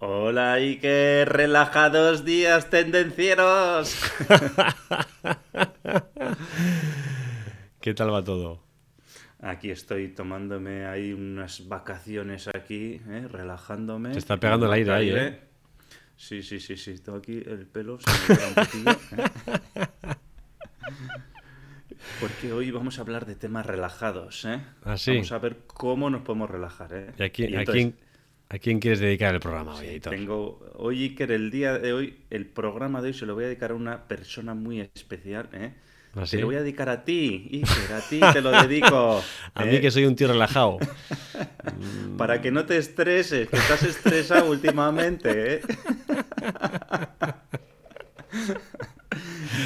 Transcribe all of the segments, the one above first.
Hola Iker, relajados días tendencieros. ¿Qué tal va todo? Aquí estoy tomándome ahí unas vacaciones aquí, ¿eh? relajándome. Se está pegando el aire ahí, ¿eh? Sí, sí, sí, sí. Tengo aquí el pelo, se me queda un poquillo, ¿eh? Porque hoy vamos a hablar de temas relajados, ¿eh? ¿Ah, sí? Vamos a ver cómo nos podemos relajar, ¿eh? ¿Y a quién, Y a entonces, quién- a quién quieres dedicar el programa hoy? Tengo hoy Iker, el día de hoy, el programa de hoy se lo voy a dedicar a una persona muy especial, ¿eh? ¿Ah, sí? Te lo voy a dedicar a ti, Iker, a ti te lo dedico. A ¿eh? mí que soy un tío relajado. Para que no te estreses, que estás estresado últimamente, ¿eh?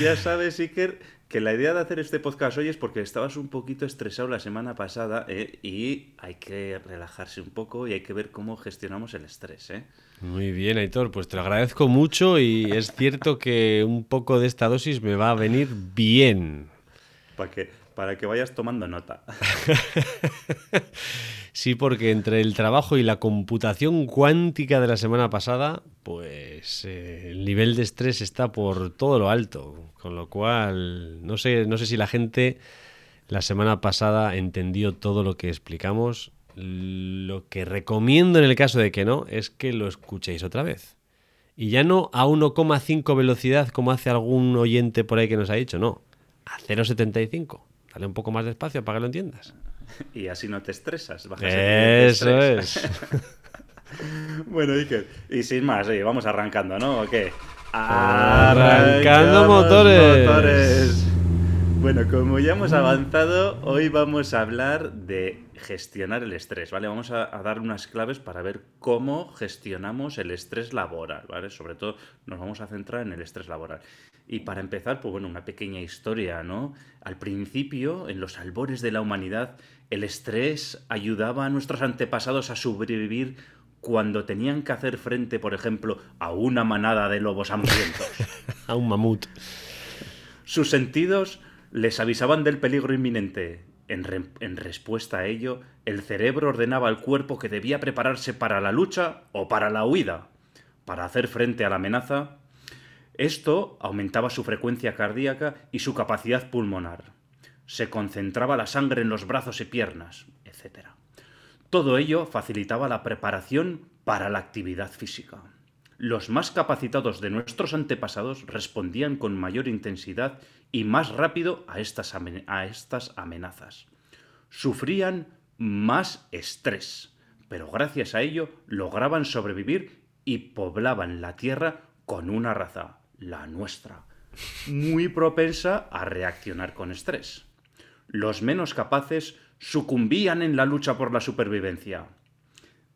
ya sabes, Iker, que la idea de hacer este podcast hoy es porque estabas un poquito estresado la semana pasada ¿eh? y hay que relajarse un poco y hay que ver cómo gestionamos el estrés, ¿eh? Muy bien, Aitor, pues te lo agradezco mucho y es cierto que un poco de esta dosis me va a venir bien. Para que, para que vayas tomando nota. Sí, porque entre el trabajo y la computación cuántica de la semana pasada, pues eh, el nivel de estrés está por todo lo alto. Con lo cual, no sé, no sé si la gente la semana pasada entendió todo lo que explicamos. Lo que recomiendo en el caso de que no es que lo escuchéis otra vez. Y ya no a 1,5 velocidad como hace algún oyente por ahí que nos ha dicho, no, a 0,75. Dale un poco más despacio para que lo entiendas. Y así no te estresas. bajas el Eso estrés. es. Bueno, Iker, y sin más, oye, vamos arrancando, ¿no? ¿O qué? Arrancando motores. Bueno, como ya hemos avanzado, hoy vamos a hablar de gestionar el estrés, ¿vale? Vamos a, a dar unas claves para ver cómo gestionamos el estrés laboral, ¿vale? Sobre todo nos vamos a centrar en el estrés laboral. Y para empezar, pues bueno, una pequeña historia, ¿no? Al principio, en los albores de la humanidad, el estrés ayudaba a nuestros antepasados a sobrevivir cuando tenían que hacer frente, por ejemplo, a una manada de lobos hambrientos. A un mamut. Sus sentidos les avisaban del peligro inminente. En, re- en respuesta a ello, el cerebro ordenaba al cuerpo que debía prepararse para la lucha o para la huida. Para hacer frente a la amenaza, esto aumentaba su frecuencia cardíaca y su capacidad pulmonar. Se concentraba la sangre en los brazos y piernas, etc. Todo ello facilitaba la preparación para la actividad física. Los más capacitados de nuestros antepasados respondían con mayor intensidad y más rápido a estas, a estas amenazas. Sufrían más estrés, pero gracias a ello lograban sobrevivir y poblaban la Tierra con una raza, la nuestra, muy propensa a reaccionar con estrés. Los menos capaces sucumbían en la lucha por la supervivencia.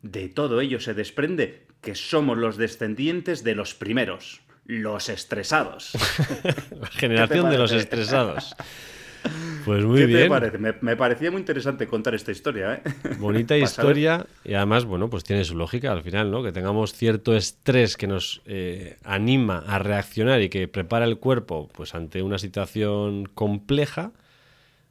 De todo ello se desprende que somos los descendientes de los primeros, los estresados. La generación de los estresados. Pues muy ¿Qué bien. te parece? Me, me parecía muy interesante contar esta historia, ¿eh? Bonita historia y además, bueno, pues tiene su lógica al final, ¿no? Que tengamos cierto estrés que nos eh, anima a reaccionar y que prepara el cuerpo pues ante una situación compleja.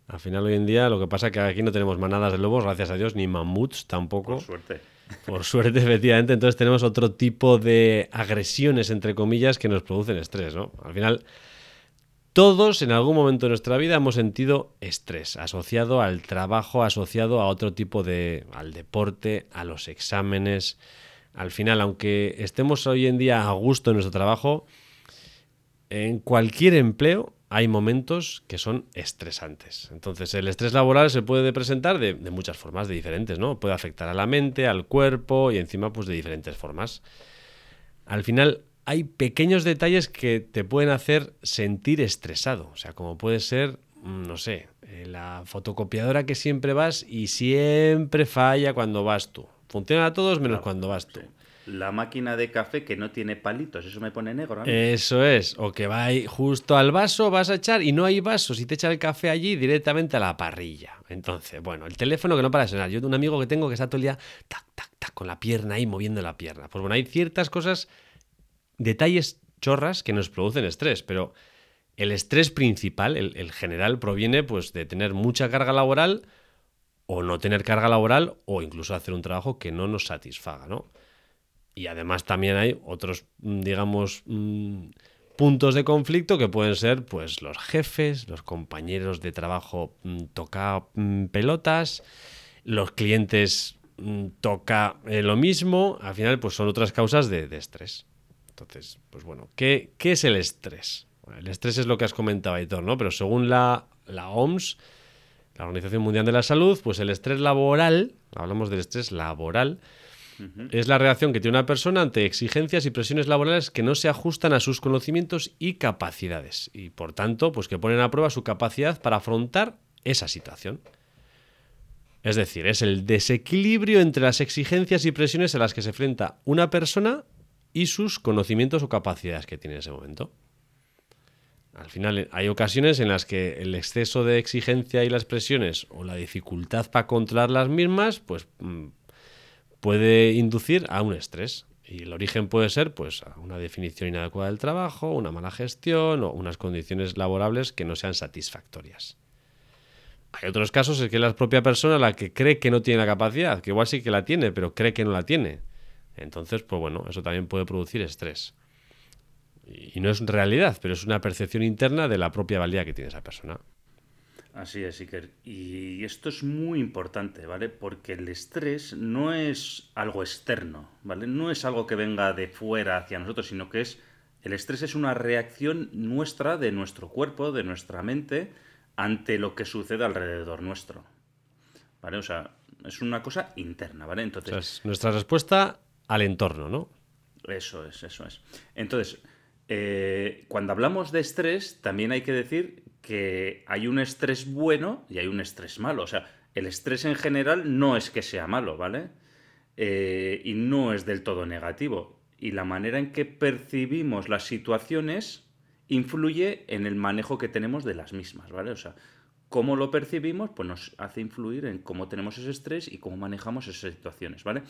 Al final hoy en día lo que pasa es que aquí no tenemos manadas de lobos, gracias a Dios, ni mamuts tampoco. Por suerte. Por suerte, efectivamente, entonces tenemos otro tipo de agresiones, entre comillas, que nos producen estrés, ¿no? Al final, todos en algún momento de nuestra vida hemos sentido estrés asociado al trabajo, asociado a otro tipo de... al deporte, a los exámenes. Al final, aunque estemos hoy en día a gusto en nuestro trabajo, en cualquier empleo hay momentos que son estresantes. Entonces, el estrés laboral se puede presentar de, de muchas formas, de diferentes, ¿no? Puede afectar a la mente, al cuerpo y encima, pues de diferentes formas. Al final, hay pequeños detalles que te pueden hacer sentir estresado. O sea, como puede ser, mm, no sé, eh, la fotocopiadora que siempre vas y siempre falla cuando vas tú. Funciona a todos menos cuando vas tú. La máquina de café que no tiene palitos, eso me pone negro. Eso es, o que va ahí justo al vaso, vas a echar y no hay vasos y te echa el café allí directamente a la parrilla. Entonces, bueno, el teléfono que no para de sonar. Yo tengo un amigo que tengo que está todo el día tac, tac, tac, con la pierna ahí moviendo la pierna. Pues bueno, hay ciertas cosas, detalles chorras que nos producen estrés, pero el estrés principal, el, el general, proviene pues de tener mucha carga laboral o no tener carga laboral o incluso hacer un trabajo que no nos satisfaga, ¿no? Y además también hay otros, mm, digamos, mm, puntos de conflicto que pueden ser pues los jefes, los compañeros de trabajo mm, toca mm, pelotas, los clientes toca eh, lo mismo, al final pues son otras causas de, de estrés. Entonces, pues bueno, ¿qué, qué es el estrés? El estrés es lo que has comentado, Aitor, ¿no? Pero según la, la OMS, la Organización Mundial de la Salud, pues el estrés laboral, hablamos del estrés laboral, es la reacción que tiene una persona ante exigencias y presiones laborales que no se ajustan a sus conocimientos y capacidades. Y por tanto, pues que ponen a prueba su capacidad para afrontar esa situación. Es decir, es el desequilibrio entre las exigencias y presiones a las que se enfrenta una persona y sus conocimientos o capacidades que tiene en ese momento. Al final hay ocasiones en las que el exceso de exigencia y las presiones o la dificultad para controlar las mismas, pues mm, puede inducir a un estrés. Y el origen puede ser pues una definición inadecuada del trabajo, una mala gestión o unas condiciones laborables que no sean satisfactorias. Hay otros casos en que es la propia persona la que cree que no tiene la capacidad, que igual sí que la tiene, pero cree que no la tiene. Entonces, pues bueno, eso también puede producir estrés. Y no es realidad, pero es una percepción interna de la propia valía que tiene esa persona. Así es, Iker. Y esto es muy importante, ¿vale? Porque el estrés no es algo externo, ¿vale? No es algo que venga de fuera hacia nosotros, sino que es... El estrés es una reacción nuestra, de nuestro cuerpo, de nuestra mente, ante lo que sucede alrededor nuestro. ¿Vale? O sea, es una cosa interna, ¿vale? O Entonces, sea, es nuestra respuesta al entorno, ¿no? Eso es, eso es. Entonces, eh, cuando hablamos de estrés, también hay que decir que hay un estrés bueno y hay un estrés malo. O sea, el estrés en general no es que sea malo, ¿vale? Eh, y no es del todo negativo. Y la manera en que percibimos las situaciones influye en el manejo que tenemos de las mismas, ¿vale? O sea, cómo lo percibimos, pues nos hace influir en cómo tenemos ese estrés y cómo manejamos esas situaciones, ¿vale?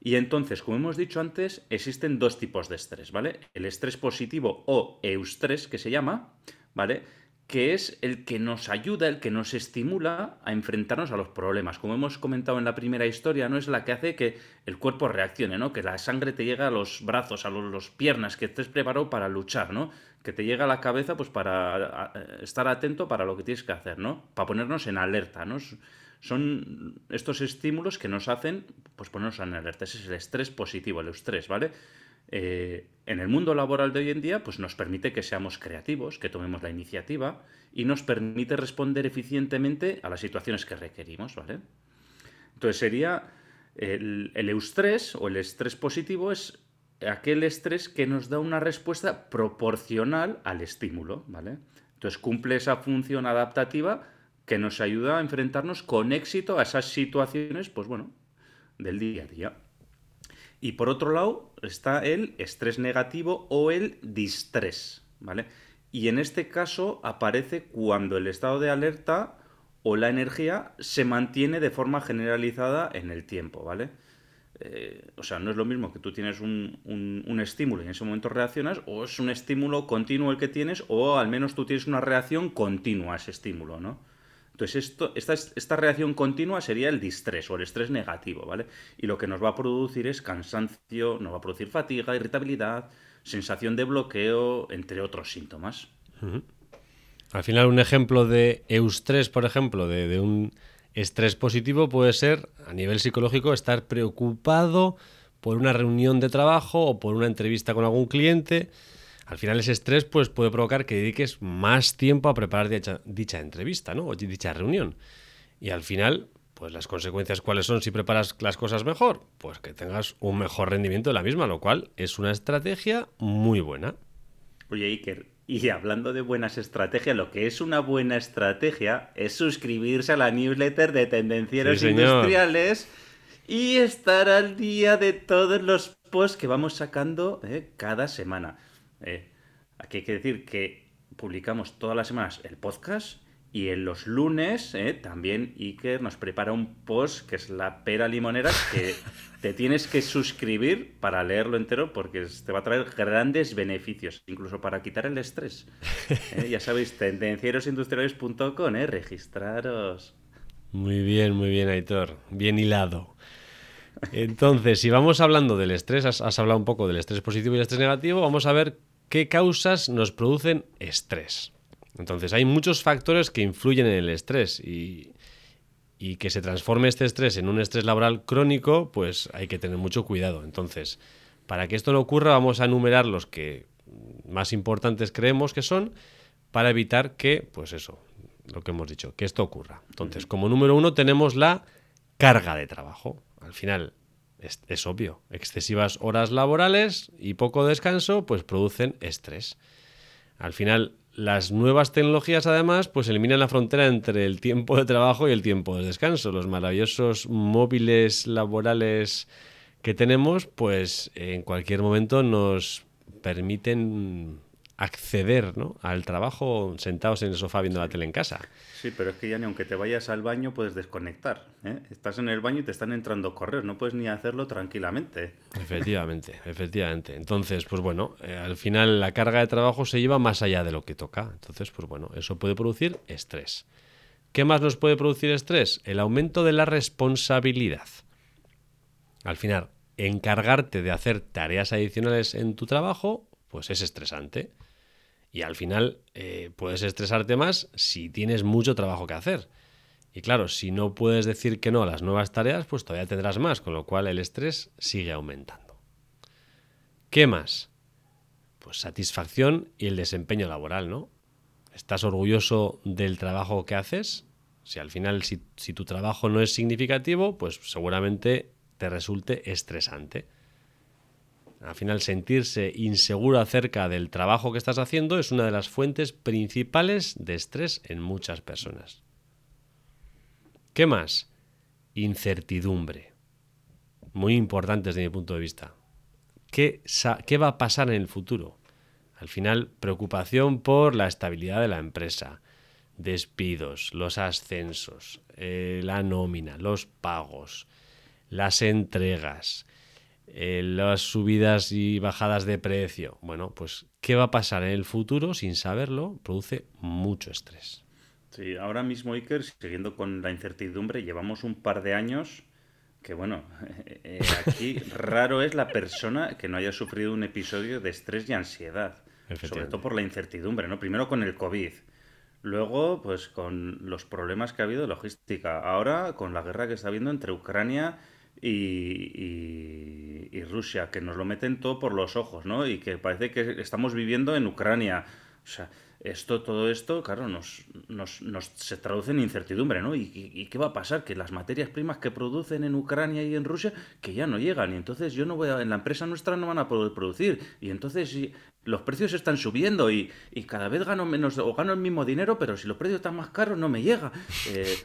Y entonces, como hemos dicho antes, existen dos tipos de estrés, ¿vale? El estrés positivo o eustrés, que se llama, ¿vale? Que es el que nos ayuda, el que nos estimula a enfrentarnos a los problemas. Como hemos comentado en la primera historia, ¿no? Es la que hace que el cuerpo reaccione, ¿no? Que la sangre te llega a los brazos, a los, piernas, que estés preparado para luchar, ¿no? Que te llega a la cabeza, pues para estar atento para lo que tienes que hacer, ¿no? Para ponernos en alerta, ¿no? Son estos estímulos que nos hacen pues ponernos en alerta. Ese es el estrés positivo, el estrés, ¿vale? Eh, en el mundo laboral de hoy en día, pues nos permite que seamos creativos, que tomemos la iniciativa y nos permite responder eficientemente a las situaciones que requerimos, ¿vale? Entonces sería el, el eustrés o el estrés positivo es aquel estrés que nos da una respuesta proporcional al estímulo, ¿vale? Entonces cumple esa función adaptativa que nos ayuda a enfrentarnos con éxito a esas situaciones, pues bueno, del día a día. Y por otro lado está el estrés negativo o el distrés, ¿vale? Y en este caso aparece cuando el estado de alerta o la energía se mantiene de forma generalizada en el tiempo, ¿vale? Eh, o sea, no es lo mismo que tú tienes un, un- un estímulo y en ese momento reaccionas, o es un estímulo continuo el que tienes, o al menos tú tienes una reacción continua a ese estímulo, ¿no? Entonces, esto, esta, es- esta reacción continua sería el distrés o el estrés negativo, ¿vale? Y lo que nos va a producir es cansancio, nos va a producir fatiga, irritabilidad, sensación de bloqueo, entre otros síntomas. Al final, un ejemplo de eustrés, por ejemplo, de un estrés positivo puede ser, a nivel psicológico, estar preocupado por una reunión de trabajo o por una entrevista con algún cliente. Al final, ese estrés pues, puede provocar que dediques más tiempo a preparar dicha, dicha entrevista ¿no? o dicha reunión. Y al final, pues las consecuencias cuáles son si preparas las cosas mejor? Pues que tengas un mejor rendimiento de la misma, lo cual es una estrategia muy buena. Oye, Iker, y hablando de buenas estrategias, lo que es una buena estrategia es suscribirse a la newsletter de Tendencieros Sí. Industriales y estar al día de todos los posts que vamos sacando eh, cada semana. Eh, aquí hay que decir que publicamos todas las semanas el podcast y en los lunes eh, también Iker nos prepara un post que es la pera limonera que te tienes que suscribir para leerlo entero porque te va a traer grandes beneficios, incluso para quitar el estrés. Eh, ya sabéis, tendencierosindustriales.com, eh, registraros. Muy bien, muy bien, Aitor. Bien hilado. Entonces, si vamos hablando del estrés, has, has hablado un poco del estrés positivo y el estrés negativo, vamos a ver qué causas nos producen estrés. Entonces, hay muchos factores que influyen en el estrés y, y, que se transforme este estrés en un estrés laboral crónico, pues hay que tener mucho cuidado. Entonces, para que esto no ocurra, vamos a enumerar los que más importantes creemos que son para evitar que, pues eso, lo que hemos dicho, que esto ocurra. Entonces, como número uno tenemos la carga de trabajo. Al final, es, obvio, excesivas horas laborales y poco descanso, pues producen estrés. Al final, las nuevas tecnologías, además, pues eliminan la frontera entre el tiempo de trabajo y el tiempo de descanso. Los maravillosos móviles laborales que tenemos, pues en cualquier momento nos permiten acceder ¿no? al trabajo sentados en el sofá viendo la tele en casa. Sí, pero es que ya ni aunque te vayas al baño puedes desconectar. ¿eh? Estás en el baño y te están entrando correos, no puedes ni hacerlo tranquilamente. Efectivamente, efectivamente. Entonces, pues bueno, eh, al final la carga de trabajo se lleva más allá de lo que toca. Entonces, pues bueno, eso puede producir estrés. ¿Qué más nos puede producir estrés? El aumento de la responsabilidad. Al final, encargarte de hacer tareas adicionales en tu trabajo, pues es estresante. Y al final eh, puedes estresarte más si tienes mucho trabajo que hacer. Y claro, si no puedes decir que no a las nuevas tareas, pues todavía tendrás más, con lo cual el estrés sigue aumentando. ¿Qué más? Pues satisfacción y el desempeño laboral, ¿no? ¿Estás orgulloso del trabajo que haces? Si al final, si, si tu trabajo no es significativo, pues seguramente te resulte estresante. Al final, sentirse inseguro acerca del trabajo que estás haciendo es una de las fuentes principales de estrés en muchas personas. ¿Qué más? Incertidumbre. Muy importante desde mi punto de vista. ¿Qué, ¿Qué, va a pasar en el futuro? Al final, preocupación por la estabilidad de la empresa, despidos, los ascensos, eh, la nómina, los pagos, las entregas, eh, las subidas y bajadas de precio. Bueno, pues ¿qué va a pasar en el futuro sin saberlo? Produce mucho estrés. Sí, ahora mismo, Iker, siguiendo con la incertidumbre, llevamos un par de años que, bueno, eh, aquí raro es la persona que no haya sufrido un episodio de estrés y ansiedad. Sobre todo por la incertidumbre, ¿no? Primero con el COVID. Luego, pues con los problemas que ha habido de logística. Ahora, con la guerra que está habiendo entre Ucrania y, y, y, Rusia, que nos lo meten todo por los ojos, ¿no? Y que parece que estamos viviendo en Ucrania. O sea, esto, todo esto, claro, nos, nos, nos se traduce en incertidumbre, ¿no? ¿Y, ¿Y, qué va a pasar? Que las materias primas que producen en Ucrania y en Rusia, que ya no llegan. Y entonces yo no voy a, en la empresa nuestra no van a poder producir. Y entonces los precios están subiendo y, y cada vez gano menos o gano el mismo dinero, pero si los precios están más caros no me llega. Eh,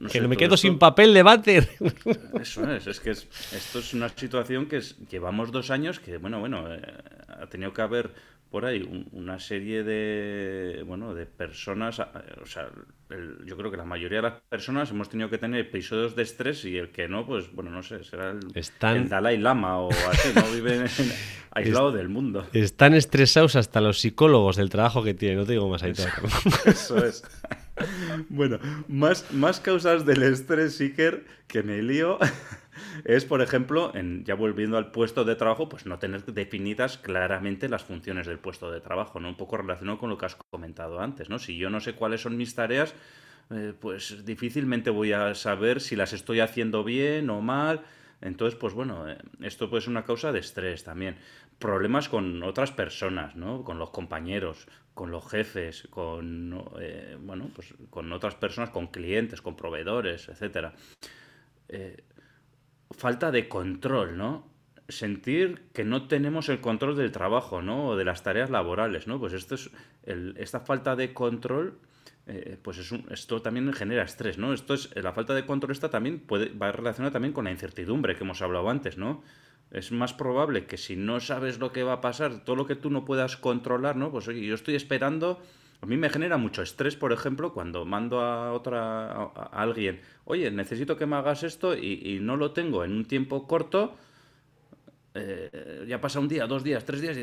no que sé, me quedo esto... sin papel de váter. Eso es, es que es, esto es una situación que es, llevamos dos años que, bueno, bueno, eh, ha tenido que haber por ahí un, una serie de bueno de personas o sea el, yo creo que la mayoría de las personas hemos tenido que tener episodios de estrés y el que no pues bueno no sé será el, están... el Dalai Lama o así no viven en, aislado del mundo. están estresados hasta los psicólogos del trabajo que tienen no te digo más ahí eso, eso es. Bueno más más causas del estrés Iker que me lío es, por ejemplo, en, ya volviendo al puesto de trabajo, pues no tener definidas claramente las funciones del puesto de trabajo, ¿no? Un poco relacionado con lo que has comentado antes, ¿no? Si yo no sé cuáles son mis tareas, eh, pues difícilmente voy a saber si las estoy haciendo bien o mal. Entonces, pues bueno, eh, esto puede ser una causa de estrés también. Problemas con otras personas, ¿no? Con los compañeros, con los jefes, con, eh, bueno, pues con otras personas, con clientes, con proveedores, etcétera. Eh, falta de control, ¿no? Sentir que no tenemos el control del trabajo, ¿no? O de las tareas laborales, ¿no? Pues esto es esta falta de control, eh, pues es un, esto también genera estrés, ¿no? Esto es la falta de control esta también puede va relacionada también con la incertidumbre que hemos hablado antes, ¿no? es más probable que si no sabes lo que va a pasar, todo lo que tú no puedas controlar, ¿no? Pues oye, yo estoy esperando. A mí me genera mucho estrés, por ejemplo, cuando mando a otra alguien, oye, necesito que me hagas esto y, y no lo tengo en un tiempo corto. eh, ya pasa un día, dos días, tres días y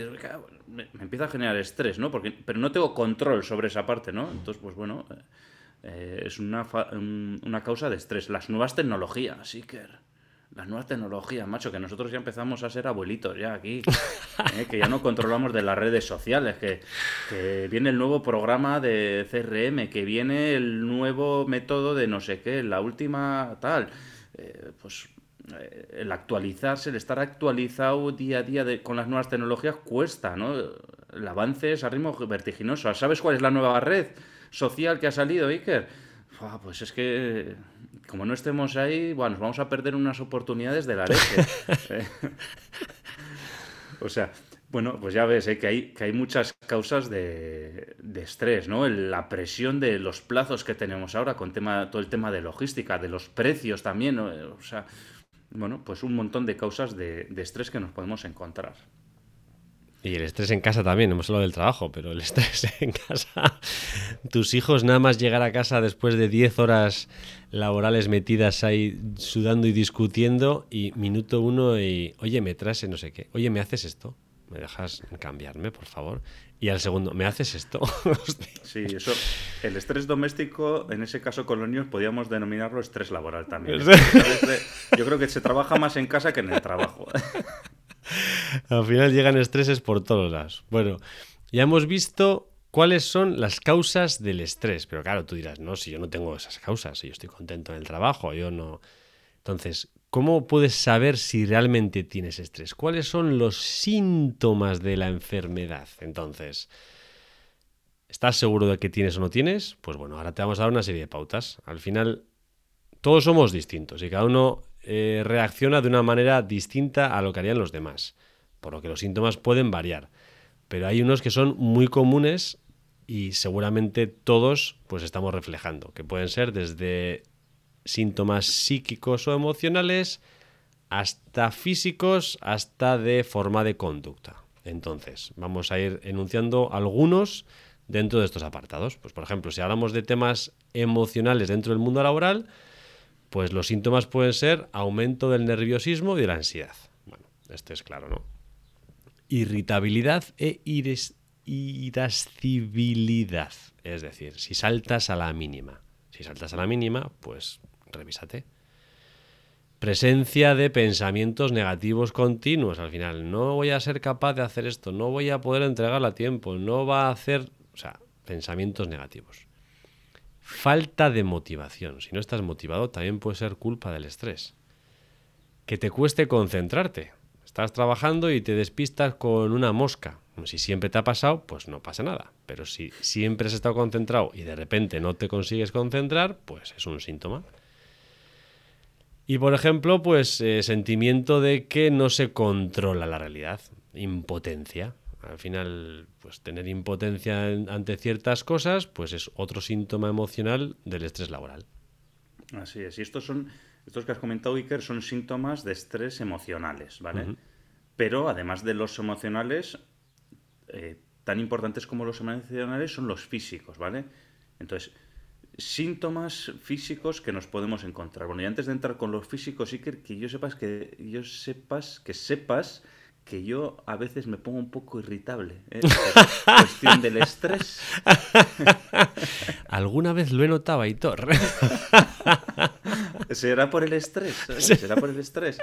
me, me empieza a generar estrés, ¿no? Porque, pero no tengo control sobre esa parte, ¿no? Entonces, pues bueno, eh, es una, fa- un- una causa de estrés. Las nuevas tecnologías, Iker. Las nuevas tecnologías, macho, que nosotros ya empezamos a ser abuelitos ya aquí. ¿eh? Que ya no controlamos de las redes sociales, que, que viene el nuevo programa de CRM, que viene el nuevo método de no sé qué, la última tal. Eh, pues eh, el actualizarse, el estar actualizado día a día de- con las nuevas tecnologías cuesta, ¿no? El avance es a ritmo vertiginoso. ¿Sabes cuál es la nueva red social que ha salido, Iker? Pues es que, como no estemos ahí, bueno, nos vamos a perder unas oportunidades de la leche. Eh, o sea, bueno, pues ya ves, ¿eh? que, hay, que hay muchas causas de, de estrés, ¿no? El- la presión de los plazos que tenemos ahora con tema, todo el tema de logística, de los precios también, ¿no? O sea, bueno, pues un montón de causas de, de estrés que nos podemos encontrar. Y el estrés en casa también, hemos hablado del trabajo, pero el estrés en casa. Tus hijos nada más llegar a casa después de 10 horas laborales metidas ahí sudando y discutiendo y minuto uno y, oye, me traes no sé qué, oye, ¿me haces esto? ¿Me dejas cambiarme, por favor? Y al segundo, ¿me haces esto? Sí, eso, el estrés doméstico, en ese caso con los niños, podríamos denominarlo estrés laboral también. Yo creo que se trabaja más en casa que en el trabajo. Al final llegan estreses por todos lados. Bueno, ya hemos visto cuáles son las causas del estrés. Pero claro, tú dirás, no, si yo no tengo esas causas, si yo estoy contento en el trabajo, yo no. Entonces, ¿cómo puedes saber si realmente tienes estrés? ¿Cuáles son los síntomas de la enfermedad? Entonces, ¿estás seguro de que tienes o no tienes? Pues bueno, ahora te vamos a dar una serie de pautas. Al final, todos somos distintos y cada uno eh, reacciona de una manera distinta a lo que harían los demás, por lo que los síntomas pueden variar. Pero hay unos que son muy comunes y seguramente todos pues estamos reflejando, que pueden ser desde síntomas psíquicos o emocionales hasta físicos, hasta de forma de conducta. Entonces, vamos a ir enunciando algunos dentro de estos apartados. Pues, por ejemplo, si hablamos de temas emocionales dentro del mundo laboral, pues los síntomas pueden ser aumento del nerviosismo y de la ansiedad. Bueno, este es claro, ¿no? Irritabilidad e irascibilidad. Es decir, si saltas a la mínima. Si saltas a la mínima, pues revísate. Presencia de pensamientos negativos continuos. Al final, no voy a ser capaz de hacer esto, no voy a poder entregarla a tiempo, no va a hacer. O sea, pensamientos negativos. Falta de motivación. Si no estás motivado, también puede ser culpa del estrés. Que te cueste concentrarte. Estás trabajando y te despistas con una mosca. Si siempre te ha pasado, pues no pasa nada. Pero si siempre has estado concentrado y de repente no te consigues concentrar, pues es un síntoma. Y por ejemplo, pues eh, sentimiento de que no se controla la realidad. Impotencia. Al final, pues tener impotencia en- ante ciertas cosas, pues es otro síntoma emocional del estrés laboral. Así es. Y estos son, estos que has comentado, Iker, son síntomas de estrés emocionales, ¿vale? Pero además de los emocionales, eh, tan importantes como los emocionales son los físicos, ¿vale? Entonces, síntomas físicos que nos podemos encontrar. Bueno, y antes de entrar con los físicos, Iker, que yo sepas que yo sepas que sepas que yo a veces me pongo un poco irritable. ¿eh? Cuestión del estrés. ¿Alguna vez lo he notado, Aitor? Será por el estrés. Será por el estrés.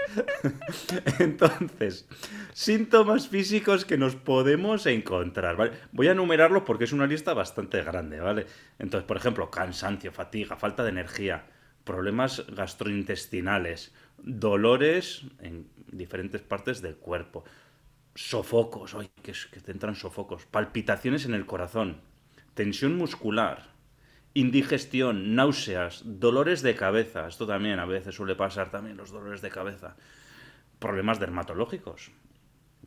Entonces, síntomas físicos que nos podemos encontrar. ¿vale? Voy a enumerarlos porque es una lista bastante grande, ¿vale? Entonces, por ejemplo, cansancio, fatiga, falta de energía, problemas gastrointestinales, dolores en diferentes partes del cuerpo, sofocos, ay, que, que te entran sofocos, palpitaciones en el corazón, tensión muscular, indigestión, náuseas, dolores de cabeza, esto también a veces suele pasar también los dolores de cabeza, problemas dermatológicos.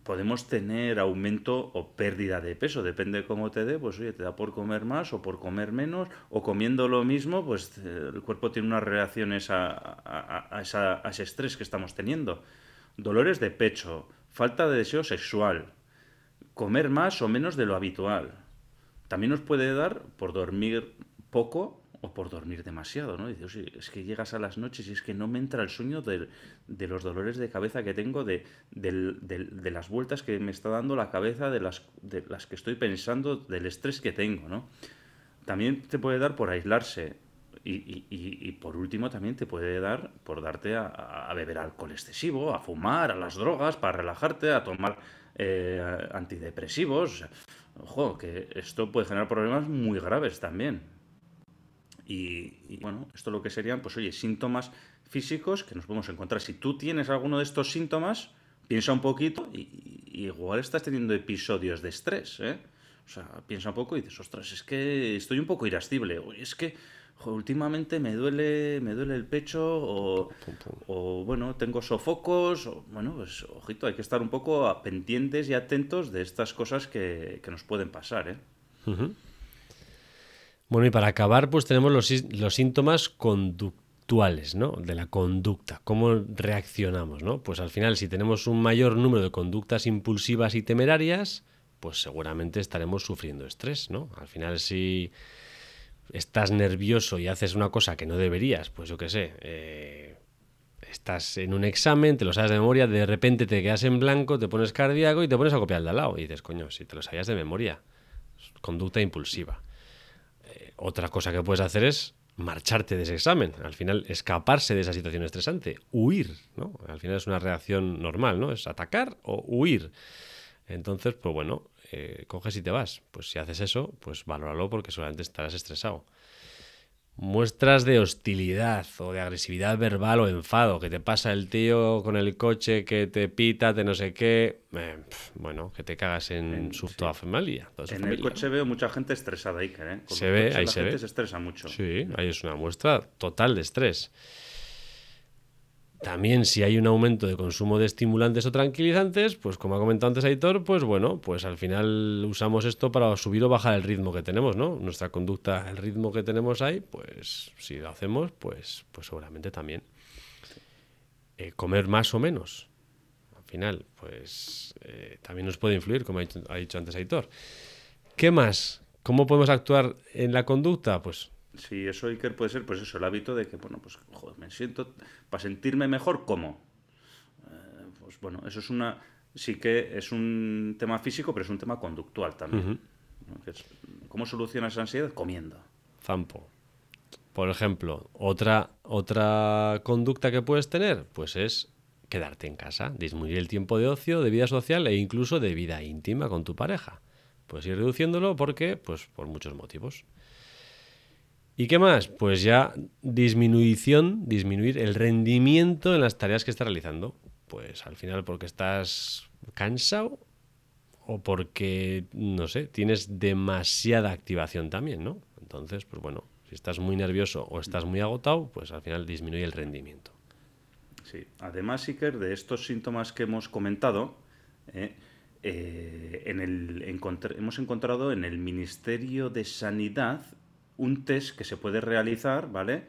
Podemos tener aumento o pérdida de peso, depende de cómo te dé, pues oye, te da por comer más o por comer menos, o comiendo lo mismo, pues el cuerpo tiene unas reacciones a ese estrés que estamos teniendo. Dolores de pecho, falta de deseo sexual, comer más o menos de lo habitual. También nos puede dar por dormir poco o por dormir demasiado, ¿no? Dices, "Oye, es que llegas a las noches y es que no me entra el sueño de, los dolores de cabeza que tengo, de, las vueltas que me está dando la cabeza, de las, de las que estoy pensando, del estrés que tengo, ¿no? También te puede dar por aislarse. Y, y- y- por último también te puede dar por darte a, a beber alcohol excesivo, a fumar, a las drogas, para relajarte, a tomar eh, antidepresivos. Ojo, que esto puede generar problemas muy graves también. Y, bueno, esto lo que serían, pues oye, síntomas físicos que nos podemos encontrar. Si tú tienes alguno de estos síntomas, piensa un poquito y, igual estás teniendo episodios de estrés, ¿eh? O sea, piensa un poco y dices, ostras, es que estoy un poco irascible. O es que últimamente me duele, me duele el pecho o, bueno, tengo sofocos. O, bueno, pues ojito, hay que estar un poco pendientes y atentos de estas cosas que, que nos pueden pasar, ¿eh? Bueno, y para acabar, pues tenemos los, sí- los síntomas conductuales, ¿no? De la conducta, cómo reaccionamos, ¿no? Pues al final, si tenemos un mayor número de conductas impulsivas y temerarias, pues seguramente estaremos sufriendo estrés, ¿no? Al final, si estás nervioso y haces una cosa que no deberías, pues yo qué sé, eh, estás en un examen, te lo sabes de memoria, de repente te quedas en blanco, te pones cardíaco y te pones a copiar al de al lado. Y dices, coño, si te lo sabías de memoria, conducta impulsiva. Eh, otra cosa que puedes hacer es marcharte de ese examen, al final escaparse de esa situación estresante, huir, ¿no? Al final es una reacción normal, ¿no? Es atacar o huir. Entonces, pues bueno, eh, coges y te vas. Pues si haces eso, pues valóralo porque solamente estarás estresado. Muestras de hostilidad o de agresividad verbal o enfado, que te pasa el tío con el coche que te pita, de no sé qué. eh, pf, bueno, que te cagas en, En- su sí. toda familia. toda su En el coche veo mucha gente estresada, Iker, ¿eh? Con Se ve, coches ahí la se gente ve. se estresa mucho. Sí, ahí es una muestra total de estrés. También si hay un aumento de consumo de estimulantes o tranquilizantes, pues como ha comentado antes Aitor, pues bueno, pues al final usamos esto para subir o bajar el ritmo que tenemos, ¿no? Nuestra conducta, el ritmo que tenemos ahí, pues si lo hacemos, pues, pues seguramente también. Eh, comer más o menos, al final, pues eh, también nos puede influir, como ha dicho, ha dicho antes Aitor. ¿Qué más? ¿Cómo podemos actuar en la conducta? Pues Sí, eso Iker puede ser, pues eso, el hábito de que, bueno, pues, joder, me siento, para sentirme mejor, ¿cómo? Eh, pues bueno, eso es una, sí que es un tema físico, pero es un tema conductual también. ¿no? Que es, ¿Cómo solucionas esa ansiedad? Comiendo. Zampo. Por ejemplo, otra, otra conducta que puedes tener, pues es quedarte en casa, disminuir el tiempo de ocio, de vida social e incluso de vida íntima con tu pareja. Puedes ir reduciéndolo porque, pues, por muchos motivos. ¿Y qué más? Pues ya disminución, disminuir el rendimiento en las tareas que estás realizando. Pues al final porque estás cansado o porque, no sé, tienes demasiada activación también, ¿no? Entonces, pues bueno, si estás muy nervioso o estás muy agotado, pues al final disminuye el rendimiento. Sí. Además, Iker, de estos síntomas que hemos comentado, eh, eh, en el, hemos encontrado en el Ministerio de Sanidad un test que se puede realizar, ¿vale?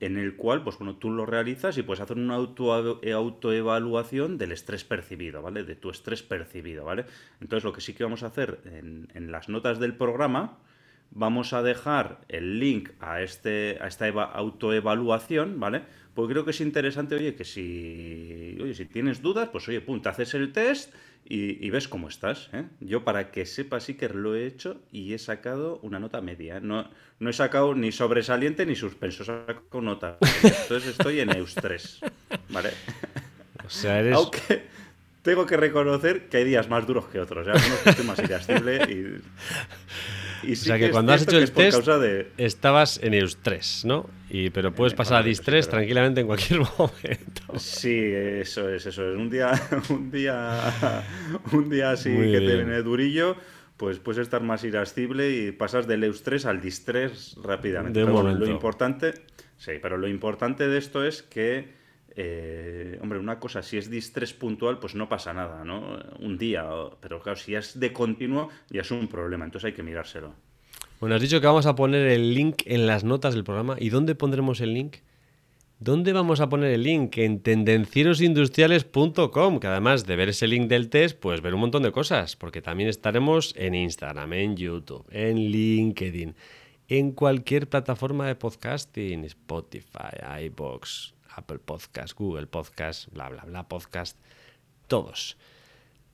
En el cual, pues bueno, tú lo realizas y puedes hacer una auto, autoevaluación del estrés percibido, ¿vale? De tu estrés percibido, ¿vale? Entonces, lo que sí que vamos a hacer en, en las notas del programa, vamos a dejar el link a, este, a esta eva- autoevaluación, ¿vale? Porque creo que es interesante, oye, que si, oye, si tienes dudas, pues oye, pum, te haces el test y, y ves cómo estás. ¿eh? Yo, para que sepas, sí que lo he hecho y he sacado una nota media. ¿eh? No, no he sacado ni sobresaliente ni suspenso, he sacado nota. Entonces estoy en EUS3, ¿vale? O sea, eres... Aunque tengo que reconocer que hay días más duros que otros. ¿eh? Algunos que estoy más irascible y, y O sí sea que es cuando has hecho que el test causa de... estabas en EUS3, ¿no? Y, pero puedes pasar a vale, DIS3 sí, pero- tranquilamente en cualquier momento. Sí, eso es, eso es. Un día, un día, un día así Muy que te bien. viene durillo, pues puedes estar más irascible y pasas del EUS 3 al DIS 3 rápidamente. De Pero momento. lo importante, sí, pero lo importante de esto es que, eh, hombre, una cosa, si es DIS 3 puntual, pues no pasa nada, ¿no? Un día, pero claro, si es de continuo, ya es un problema, entonces hay que mirárselo. Bueno, has dicho que vamos a poner el link en las notas del programa. ¿Y dónde pondremos el link? ¿Dónde vamos a poner el link? En tendencierosindustriales.com, que además de ver ese link del test, pues ver un montón de cosas, porque también estaremos en Instagram, en YouTube, en LinkedIn, en cualquier plataforma de podcasting, Spotify, iBox, Apple Podcast, Google Podcast, bla, bla, bla, podcast, todos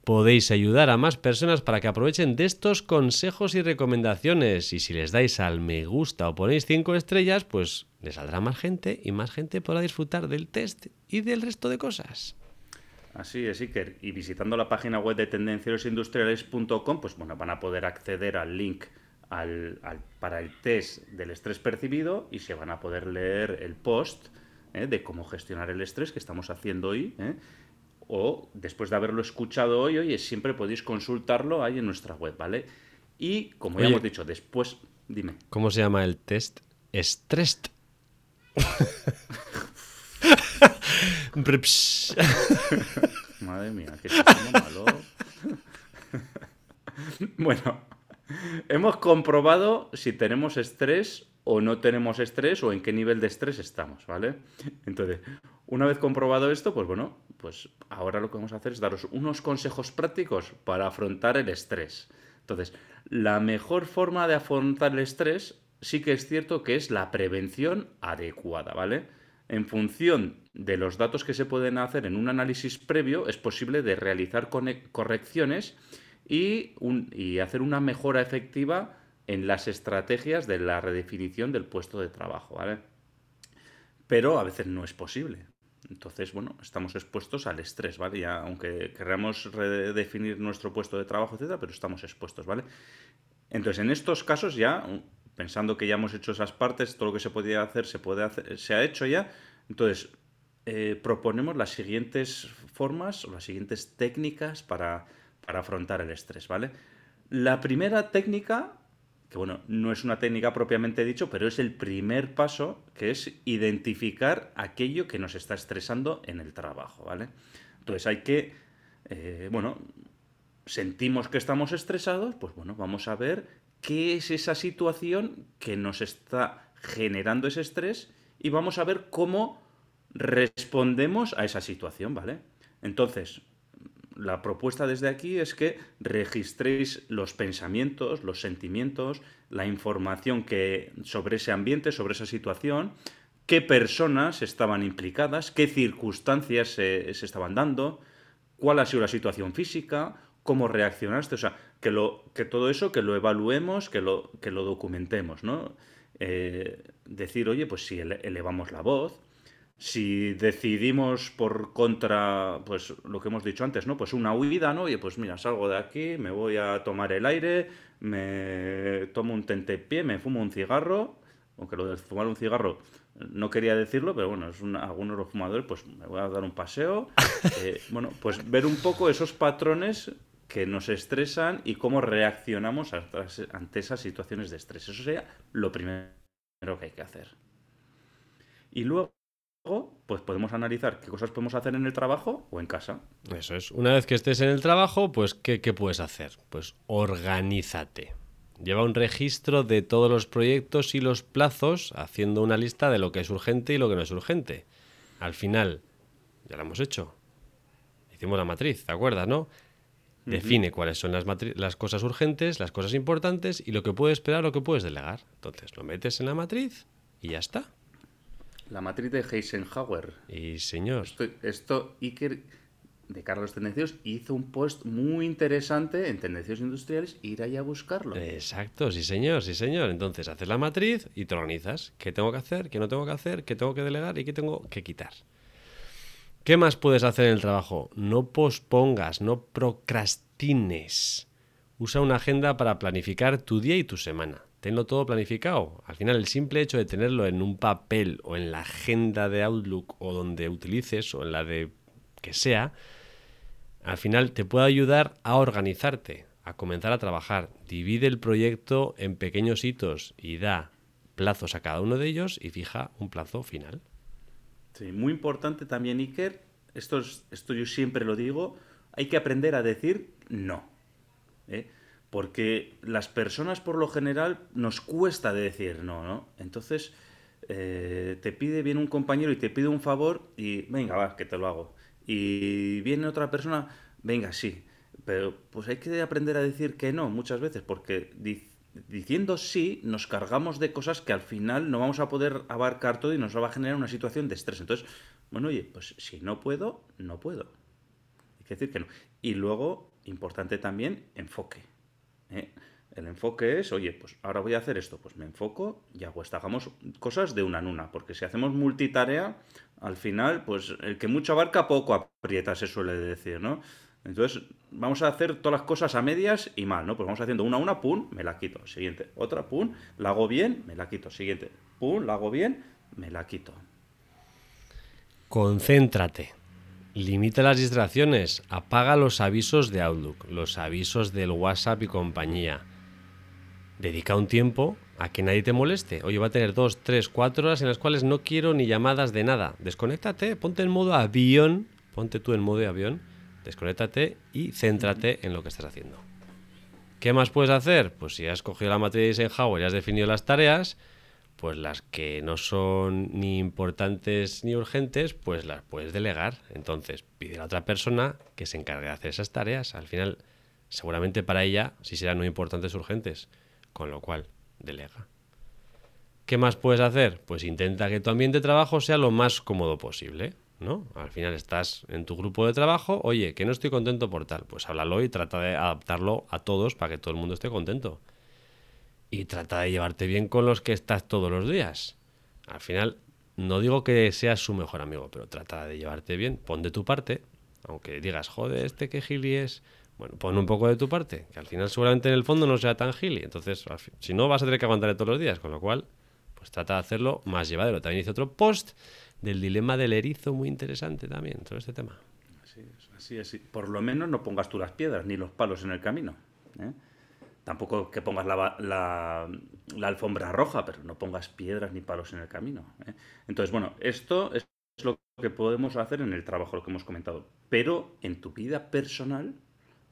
podéis ayudar a más personas para que aprovechen de estos consejos y recomendaciones. Y si les dais al me gusta o ponéis 5 estrellas, pues les saldrá más gente y más gente podrá disfrutar del test y del resto de cosas. Así es, Iker. Y visitando la página web de tendencierosindustriales.com, pues bueno, van a poder acceder al link para el test del estrés percibido y se van a poder leer el post ¿eh? de cómo gestionar el estrés que estamos haciendo hoy. ¿eh? o después de haberlo escuchado hoy, oye, siempre podéis consultarlo ahí en nuestra web, ¿vale? Y como ya hemos dicho, después, dime. ¿Cómo se llama el test? Stressed. Madre mía, qué malo. bueno, hemos comprobado si tenemos estrés o no tenemos estrés o en qué nivel de estrés estamos, ¿vale? Entonces, una vez comprobado esto, pues bueno, pues ahora lo que vamos a hacer es daros unos consejos prácticos para afrontar el estrés. Entonces, la mejor forma de afrontar el estrés sí que es cierto que es la prevención adecuada, ¿vale? En función de los datos que se pueden hacer en un análisis previo, es posible de realizar correcciones y, y hacer una mejora efectiva en las estrategias de la redefinición del puesto de trabajo, ¿vale? Pero a veces no es posible. Entonces, bueno, estamos expuestos al estrés, ¿vale? Ya, aunque queramos redefinir nuestro puesto de trabajo, etcétera, pero estamos expuestos, ¿vale? Entonces, en estos casos ya, pensando que ya hemos hecho esas partes, todo lo que se podía hacer se puede hacer, se ha hecho ya. Entonces, eh, proponemos las siguientes formas o las siguientes técnicas para, para afrontar el estrés, ¿vale? La primera técnica que bueno, no es una técnica propiamente dicho, pero es el primer paso, que es identificar aquello que nos está estresando en el trabajo, ¿vale? Entonces hay que, eh, bueno, sentimos que estamos estresados, pues bueno, vamos a ver qué es esa situación que nos está generando ese estrés y vamos a ver cómo respondemos a esa situación, ¿vale? Entonces, la propuesta desde aquí es que registréis los pensamientos, los sentimientos, la información que sobre ese ambiente, sobre esa situación, qué personas estaban implicadas, qué circunstancias se, estaban dando, cuál ha sido la situación física, cómo reaccionaste, o sea, que, lo, que todo eso que lo evaluemos, que lo, que lo documentemos, ¿no? Eh, decir, oye, pues si elevamos la voz, si decidimos por contra, pues lo que hemos dicho antes, ¿no? Pues una huida, ¿no? Oye, pues mira, salgo de aquí, me voy a tomar el aire, me tomo un tentepié, me fumo un cigarro, aunque lo de fumar un cigarro no quería decirlo, pero bueno, es algunos de los fumadores, pues me voy a dar un paseo. Eh, bueno, pues ver un poco esos patrones que nos estresan y cómo reaccionamos ante esas situaciones de estrés. Eso sería lo primero que hay que hacer. Y luego pues podemos analizar qué cosas podemos hacer en el trabajo o en casa. Eso es. Una vez que estés en el trabajo, pues ¿qué, puedes hacer? Pues organízate. Lleva un registro de todos los proyectos y los plazos, haciendo una lista de lo que es urgente y lo que no es urgente. Al final, ya lo hemos hecho. Hicimos la matriz, ¿te acuerdas, no? Define cuáles son las, las, cosas urgentes, las cosas importantes y lo que puedes esperar, lo que puedes delegar. Entonces lo metes en la matriz y ya está. La matriz de Eisenhower. Y señor. Esto, Iker de Carlos Tendencios hizo un post muy interesante en Tendencios Industriales, ir ahí a buscarlo. Exacto, sí señor, sí señor. Entonces haces la matriz y te organizas. ¿Qué tengo que hacer? ¿Qué no tengo que hacer? ¿Qué tengo que delegar? ¿Y qué tengo que quitar? ¿Qué más puedes hacer en el trabajo? No pospongas, no procrastines. Usa una agenda para planificar tu día y tu semana tenlo todo planificado. Al final, el simple hecho de tenerlo en un papel o en la agenda de Outlook o donde utilices o en la de que sea, al final te puede ayudar a organizarte, a comenzar a trabajar. Divide el proyecto en pequeños hitos y da plazos a cada uno de ellos y fija un plazo final. Sí, muy importante también, Iker, esto, esto yo siempre lo digo, hay que aprender a decir no. ¿eh? Porque las personas por lo general nos cuesta decir no, ¿no? Entonces, eh, te pide, viene un compañero y te pide un favor y venga, va, que te lo hago. Y viene otra persona, venga, sí. Pero pues hay que aprender a decir que no muchas veces, porque diciendo sí nos cargamos de cosas que al final no vamos a poder abarcar todo y nos va a generar una situación de estrés. Entonces, bueno, oye, pues si no puedo, no puedo. Hay que decir que no. Y luego, importante también, enfoque. ¿Eh? El enfoque es, oye, pues ahora voy a hacer esto, pues me enfoco y hago esto. Cosas de una en una, porque si hacemos multitarea, al final, pues el que mucho abarca, poco aprieta, se suele decir, ¿no? Entonces, vamos a hacer todas las cosas a medias y mal, ¿no? Pues vamos haciendo una a una, pum, me la quito. Siguiente, otra, pum, la hago bien, me la quito. Siguiente, pum, la hago bien, me la quito. Concéntrate. Limita las distracciones. Apaga los avisos de Outlook, los avisos del WhatsApp y compañía. Dedica un tiempo a que nadie te moleste. Oye, va a tener dos, tres, cuatro horas en las cuales no quiero ni llamadas de nada. Desconéctate, ponte en modo avión, ponte tú en modo avión, desconéctate y céntrate en lo que estás haciendo. ¿Qué más puedes hacer? Pues si has cogido la materia de Eisenhower y has definido las tareas, pues las que no son ni importantes ni urgentes, pues las puedes delegar. Entonces, pide a otra persona que se encargue de hacer esas tareas. Al final, seguramente para ella sí serán no importantes urgentes con lo cual, delega. ¿Qué más puedes hacer? Pues intenta que tu ambiente de trabajo sea lo más cómodo posible, ¿no? Al final estás en tu grupo de trabajo, oye, que no estoy contento por tal, pues háblalo y trata de adaptarlo a todos para que todo el mundo esté contento. Y trata de llevarte bien con los que estás todos los días. Al final, no digo que seas su mejor amigo, pero trata de llevarte bien, pon de tu parte, aunque digas, joder, este que gili es, bueno, pon un poco de tu parte, que al final seguramente en el fondo no sea tan gili. Entonces, si no, vas a tener que aguantar todos los días, con lo cual, pues trata de hacerlo más llevadero. También hice otro post del dilema del erizo, muy interesante también, todo este tema. Así es, así es. Por lo menos no pongas tú las piedras ni los palos en el camino. ¿eh? Tampoco que pongas la, alfombra roja, pero no pongas piedras ni palos en el camino. ¿eh? Entonces, bueno, esto es lo que podemos hacer en el trabajo, lo que hemos comentado. Pero en tu vida personal,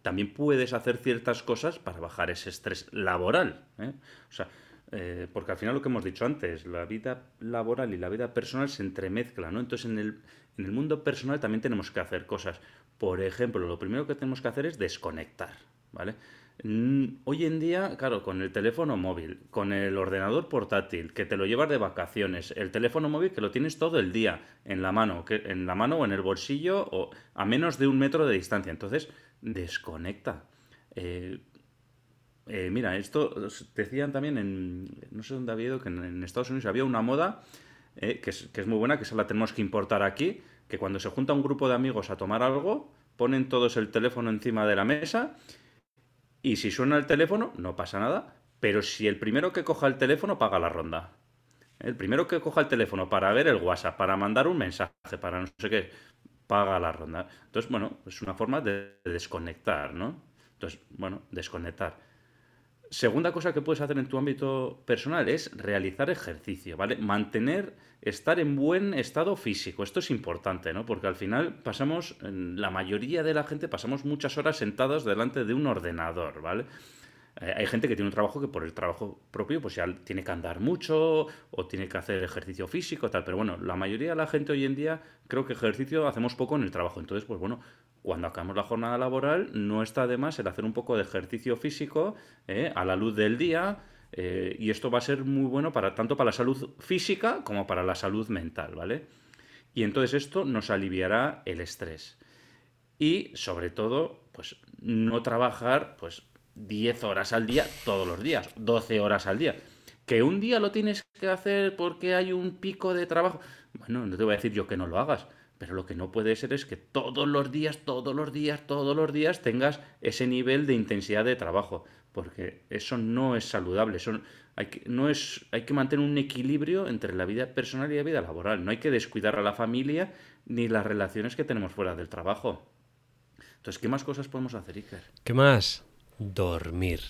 también puedes hacer ciertas cosas para bajar ese estrés laboral. ¿eh? O sea, eh, porque al final lo que hemos dicho antes, la vida laboral y la vida personal se entremezclan, ¿no? Entonces en el mundo personal también tenemos que hacer cosas. Por ejemplo, lo primero que tenemos que hacer es desconectar, ¿vale? Hoy en día, claro, con el teléfono móvil, con el ordenador portátil, que te lo llevas de vacaciones, el teléfono móvil que lo tienes todo el día en la mano, que, en la mano o en el bolsillo o a menos de un metro de distancia. Entonces, desconecta. Eh, eh, mira, esto decían también en, no sé dónde había ido, que en, Estados Unidos había una moda eh, que, es, que, es, muy buena, que esa la tenemos que importar aquí, que cuando se junta un grupo de amigos a tomar algo, ponen todos el teléfono encima de la mesa y si suena el teléfono, no pasa nada, pero si el primero que coja el teléfono paga la ronda. El primero que coja el teléfono para ver el WhatsApp, para mandar un mensaje, para no sé qué, paga la ronda. Entonces, bueno, es una forma de desconectar, ¿no? Entonces, bueno, desconectar. Segunda cosa que puedes hacer en tu ámbito personal es realizar ejercicio, ¿vale? Mantener, estar en buen estado físico. Esto es importante, ¿no? Porque al final pasamos, la mayoría de la gente pasamos muchas horas sentados delante de un ordenador, ¿vale? Eh, hay gente que tiene un trabajo que por el trabajo propio pues ya tiene que andar mucho o tiene que hacer ejercicio físico, tal. Pero bueno, la mayoría de la gente hoy en día creo que ejercicio hacemos poco en el trabajo. Entonces, pues bueno, cuando acabamos la jornada laboral no está de más el hacer un poco de ejercicio físico eh, a la luz del día. Eh, y esto va a ser muy bueno para tanto para la salud física como para la salud mental, ¿vale? Y entonces esto nos aliviará el estrés. Y sobre todo, pues no trabajar pues 10 horas al día todos los días, 12 horas al día. Que un día lo tienes que hacer porque hay un pico de trabajo. Bueno, no te voy a decir yo que no lo hagas, pero lo que no puede ser es que todos los días, todos los días, todos los días tengas ese nivel de intensidad de trabajo, porque eso no es saludable. hay, que, no es, hay que mantener un equilibrio entre la vida personal y la vida laboral. No hay que descuidar a la familia ni las relaciones que tenemos fuera del trabajo. Entonces, ¿qué más cosas podemos hacer, Iker? ¿Qué más? dormir.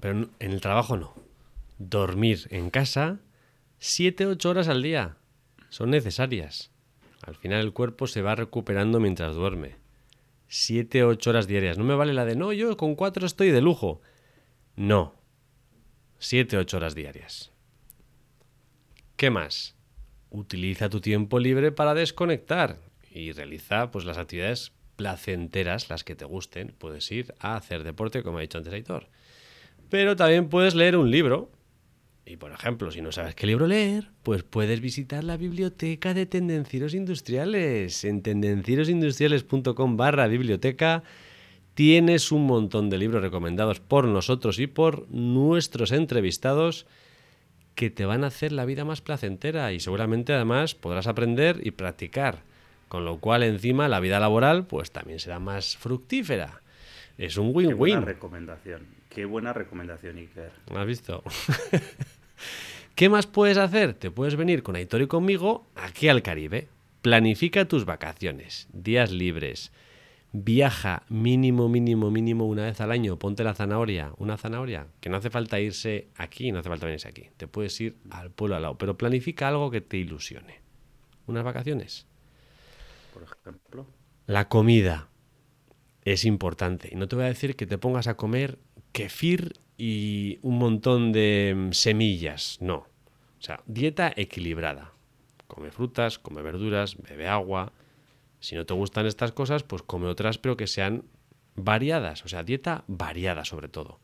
Pero en el trabajo no. Dormir en casa 7-8 horas al día. Son necesarias. Al final el cuerpo se va recuperando mientras duerme. 7-8 horas diarias. No me vale la de no, yo con 4 estoy de lujo. No. 7-8 horas diarias. ¿Qué más? utiliza tu tiempo libre para desconectar y realiza pues las actividades placenteras, las que te gusten. Puedes ir a hacer deporte, como ha dicho antes Aitor. Pero también puedes leer un libro. Y por ejemplo, si no sabes qué libro leer, pues puedes visitar la biblioteca de Tendencieros Industriales. En tendencierosindustriales.com barra biblioteca tienes un montón de libros recomendados por nosotros y por nuestros entrevistados que te van a hacer la vida más placentera y seguramente además podrás aprender y practicar. Con lo cual encima la vida laboral pues también será más fructífera. Es un Qué buena win-win. recomendación. Qué buena recomendación, Iker. ¿Has visto? ¿Qué más puedes hacer? Te puedes venir con Aitor y conmigo aquí al Caribe. Planifica tus vacaciones, días libres. Viaja mínimo, mínimo, mínimo una vez al año. Ponte la zanahoria, una zanahoria. Que no hace falta irse aquí, no hace falta venirse aquí. Te puedes ir al pueblo al lado. Pero planifica algo que te ilusione. Unas vacaciones. Por ejemplo. La comida es importante. Y no te voy a decir que te pongas a comer kefir y un montón de mm, semillas. No. O sea, dieta equilibrada. Come frutas, come verduras, bebe agua. Si no te gustan estas cosas, pues come otras, pero que sean variadas. O sea, dieta variada sobre todo.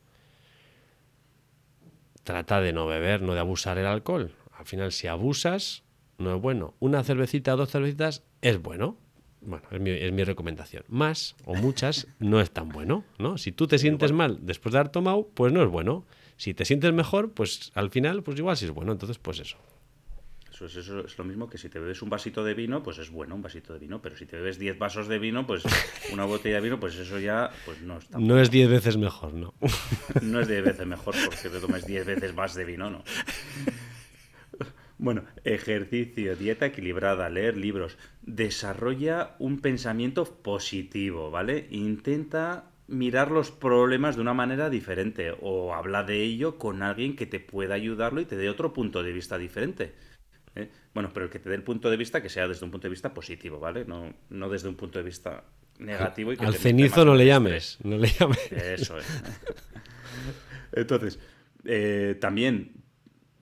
Trata de no beber, no de abusar el alcohol. Al final, si abusas, no es bueno. Una cervecita dos cervecitas es bueno. Bueno, es mi, es mi recomendación. Más o muchas no es tan bueno, ¿no? Si tú te sientes mal después de haber tomado, pues no es bueno. Si te sientes mejor, pues al final, pues igual sí es bueno. Entonces, pues eso. Eso es, eso es lo mismo que si te bebes un vasito de vino, pues es bueno un vasito de vino, pero si te bebes 10 vasos de vino, pues una botella de vino, pues eso ya pues no está No es diez veces mejor, ¿no? No es 10 veces mejor porque te tomes 10 veces más de vino, ¿no? Bueno, ejercicio, dieta equilibrada, leer libros. Desarrolla un pensamiento positivo, ¿vale? Intenta mirar los problemas de una manera diferente o habla de ello con alguien que te pueda ayudarlo y te dé otro punto de vista diferente. ¿eh? Bueno, pero el que te dé el punto de vista que sea desde un punto de vista positivo, ¿vale? No, no desde un punto de vista negativo. Y que Al te cenizo no le llames. No le llames. eso es. Entonces, eh, también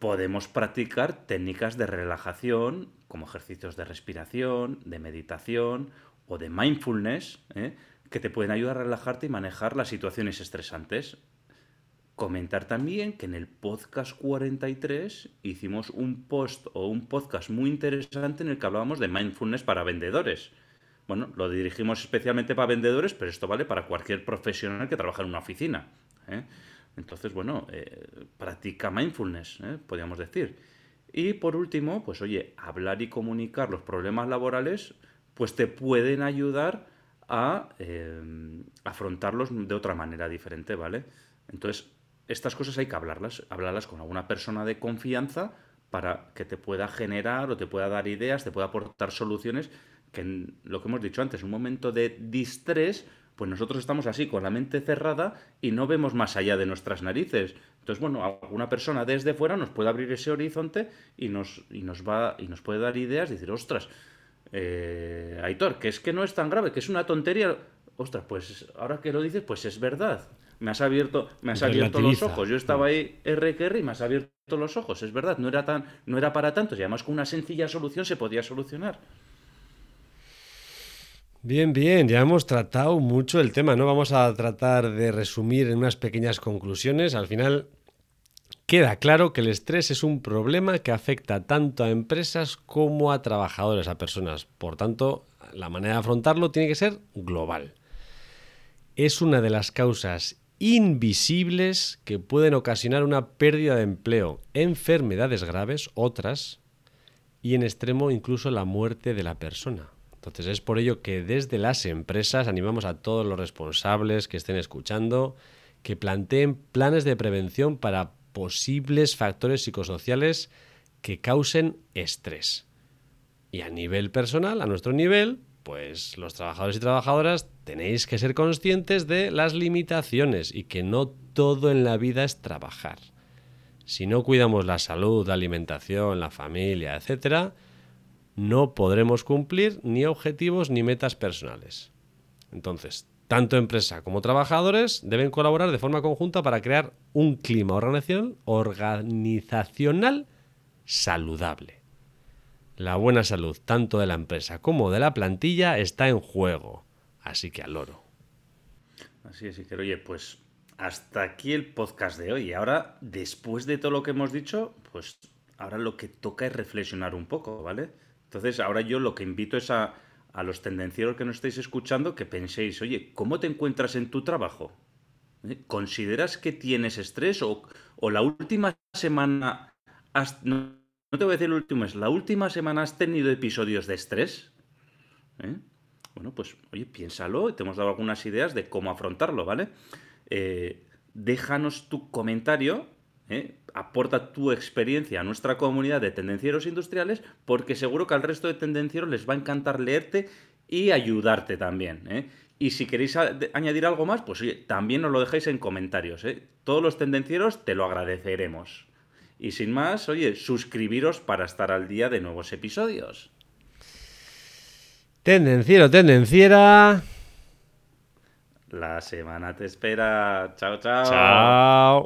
podemos practicar técnicas de relajación, como ejercicios de respiración, de meditación o de mindfulness, ¿eh? que te pueden ayudar a relajarte y manejar las situaciones estresantes. Comentar también que en el podcast 43 hicimos un post o un podcast muy interesante en el que hablábamos de mindfulness para vendedores. Bueno, lo dirigimos especialmente para vendedores, pero esto vale para cualquier profesional que trabaja en una oficina. ¿eh? Entonces, bueno, eh, practica mindfulness, ¿eh? podríamos decir. Y por último, pues oye, hablar y comunicar los problemas laborales, pues te pueden ayudar a eh, afrontarlos de otra manera diferente, ¿vale? Entonces, estas cosas hay que hablarlas, hablarlas con alguna persona de confianza para que te pueda generar o te pueda dar ideas, te pueda aportar soluciones que lo que hemos dicho antes, un momento de distrés, pues nosotros estamos así con la mente cerrada y no vemos más allá de nuestras narices. Entonces, bueno, alguna persona desde fuera nos puede abrir ese horizonte y nos, y nos va y nos puede dar ideas y decir, ostras, eh, Aitor, que es que no es tan grave, que es una tontería. Ostras, pues ahora que lo dices, pues es verdad. Me has abierto, me has abierto los ojos. Yo estaba ahí R que R y me has abierto los ojos. Es verdad, no era tan, no era para tanto. Y además con una sencilla solución se podía solucionar. Bien, bien, ya hemos tratado mucho el tema, ¿no? Vamos a tratar de resumir en unas pequeñas conclusiones. Al final queda claro que el estrés es un problema que afecta tanto a empresas como a trabajadores, a personas. Por tanto, la manera de afrontarlo tiene que ser global. Es una de las causas invisibles que pueden ocasionar una pérdida de empleo, enfermedades graves, otras, y en extremo incluso la muerte de la persona. Entonces es por ello que desde las empresas animamos a todos los responsables que estén escuchando que planteen planes de prevención para posibles factores psicosociales que causen estrés. Y a nivel personal, a nuestro nivel, pues los trabajadores y trabajadoras tenéis que ser conscientes de las limitaciones y que no todo en la vida es trabajar. Si no cuidamos la salud, la alimentación, la familia, etcétera, no podremos cumplir ni objetivos ni metas personales. Entonces, tanto empresa como trabajadores deben colaborar de forma conjunta para crear un clima organizacional, saludable. La buena salud, tanto de la empresa como de la plantilla, está en juego. Así que al oro. Así es, que oye, pues hasta aquí el podcast de hoy. Ahora, después de todo lo que hemos dicho, pues ahora lo que toca es reflexionar un poco, ¿vale? Entonces, ahora yo lo que invito es a, a los tendencieros que nos estáis escuchando que penséis, oye, ¿cómo te encuentras en tu trabajo? ¿Eh? ¿Consideras que tienes estrés o, o la última semana has, no, te voy a decir el último mes, la última semana has tenido episodios de estrés? ¿Eh? Bueno, pues oye, piénsalo, te hemos dado algunas ideas de cómo afrontarlo, ¿vale? Eh, déjanos tu comentario, ¿eh? aporta tu experiencia a nuestra comunidad de tendencieros industriales, porque seguro que al resto de tendencieros les va a encantar leerte y ayudarte también. ¿eh? Y si queréis añadir algo más, pues oye, también nos lo dejáis en comentarios. ¿eh? Todos los tendencieros te lo agradeceremos. Y sin más, oye, suscribiros para estar al día de nuevos episodios. Tendenciero, tendenciera. La semana te espera. Chao, chao. Chao.